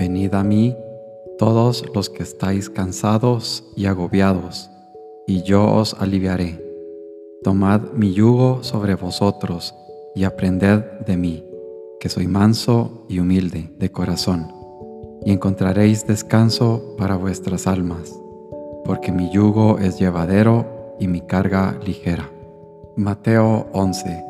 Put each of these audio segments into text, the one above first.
Venid a mí, todos los que estáis cansados y agobiados, y yo os aliviaré. Tomad mi yugo sobre vosotros y aprended de mí, que soy manso y humilde de corazón, y encontraréis descanso para vuestras almas, porque mi yugo es llevadero y mi carga ligera. Mateo 11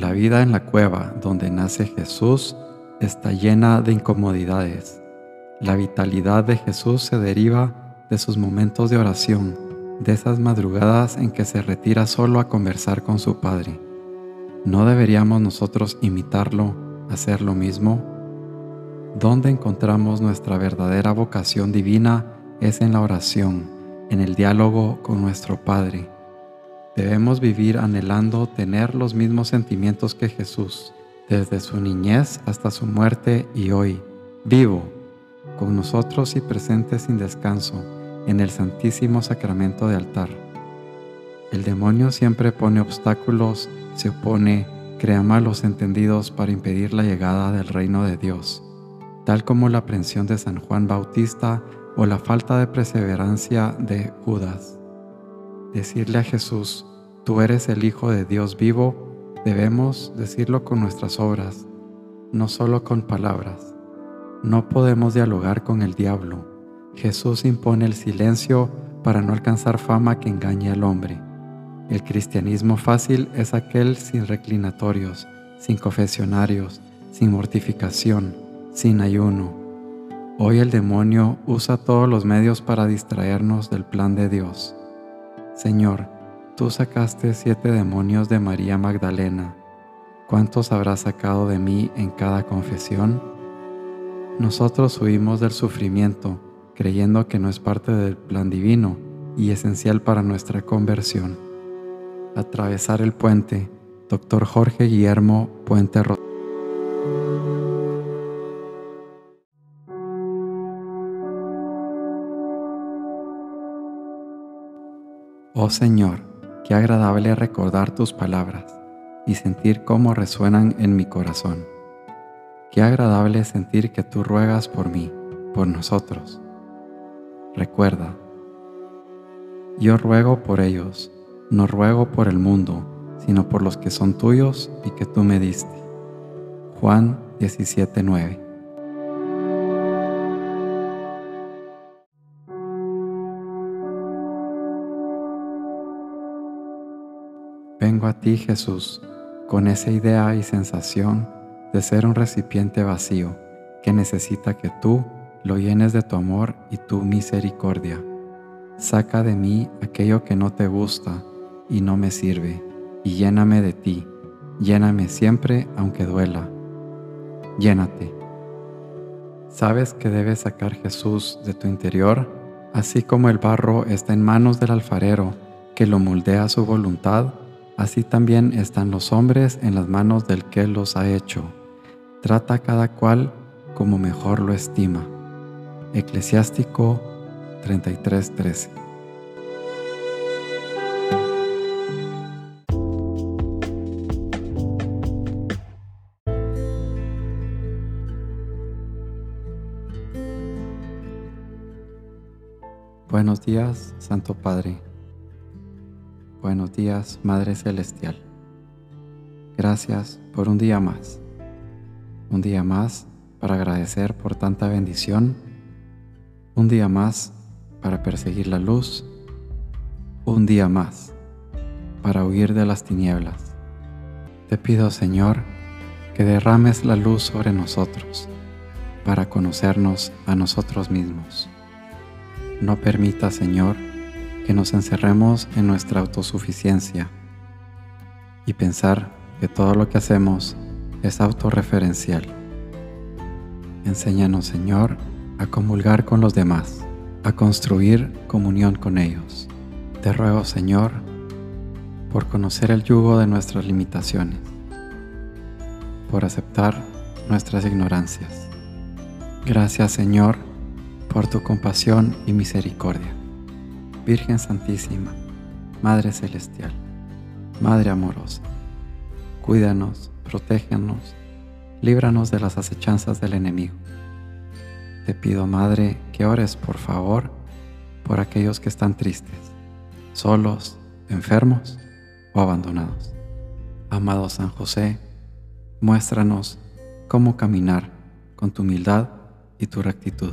La vida en la cueva donde nace Jesús está llena de incomodidades. La vitalidad de Jesús se deriva de sus momentos de oración, de esas madrugadas en que se retira solo a conversar con su Padre. ¿No deberíamos nosotros imitarlo, hacer lo mismo? Donde encontramos nuestra verdadera vocación divina es en la oración, en el diálogo con nuestro Padre Debemos vivir anhelando tener los mismos sentimientos que Jesús, desde su niñez hasta su muerte y hoy, vivo, con nosotros y presente sin descanso en el Santísimo Sacramento de altar. El demonio siempre pone obstáculos, se opone, crea malos entendidos para impedir la llegada del reino de Dios, tal como la aprensión de San Juan Bautista o la falta de perseverancia de Judas. Decirle a Jesús, tú eres el Hijo de Dios vivo, debemos decirlo con nuestras obras, no solo con palabras. No podemos dialogar con el diablo. Jesús impone el silencio para no alcanzar fama que engañe al hombre. El cristianismo fácil es aquel sin reclinatorios, sin confesionarios, sin mortificación, sin ayuno. Hoy el demonio usa todos los medios para distraernos del plan de Dios. Señor, tú sacaste siete demonios de María Magdalena. ¿Cuántos habrás sacado de mí en cada confesión? Nosotros huimos del sufrimiento, creyendo que no es parte del plan divino y esencial para nuestra conversión. Atravesar el puente, Dr. Jorge Guillermo Puente Rosario. Oh Señor, qué agradable recordar tus palabras y sentir cómo resuenan en mi corazón. Qué agradable sentir que tú ruegas por mí, por nosotros. Recuerda, yo ruego por ellos, no ruego por el mundo, sino por los que son tuyos y que tú me diste. Juan 17:9 Vengo a ti, Jesús, con esa idea y sensación de ser un recipiente vacío que necesita que tú lo llenes de tu amor y tu misericordia. Saca de mí aquello que no te gusta y no me sirve, y lléname de ti. Lléname siempre aunque duela. Llénate. ¿Sabes que debes sacar Jesús de tu interior? Así como el barro está en manos del alfarero que lo moldea a su voluntad, así también están los hombres en las manos del que los ha hecho. Trata a cada cual como mejor lo estima. Eclesiástico 33:13 Buenos días, Santo Padre. Buenos días, Madre Celestial. Gracias por un día más. Un día más para agradecer por tanta bendición. Un día más para perseguir la luz. Un día más para huir de las tinieblas. Te pido, Señor, que derrames la luz sobre nosotros para conocernos a nosotros mismos. No permita, Señor, que nos encerremos en nuestra autosuficiencia y pensar que todo lo que hacemos es autorreferencial. Enséñanos, Señor, a comulgar con los demás, a construir comunión con ellos. Te ruego, Señor, por conocer el yugo de nuestras limitaciones, por aceptar nuestras ignorancias. Gracias, Señor, por tu compasión y misericordia. Virgen Santísima, Madre Celestial, Madre amorosa, cuídanos, protégenos, líbranos de las acechanzas del enemigo. Te pido, Madre, que ores, por favor, por aquellos que están tristes, solos, enfermos o abandonados. Amado San José, muéstranos cómo caminar con tu humildad y tu rectitud.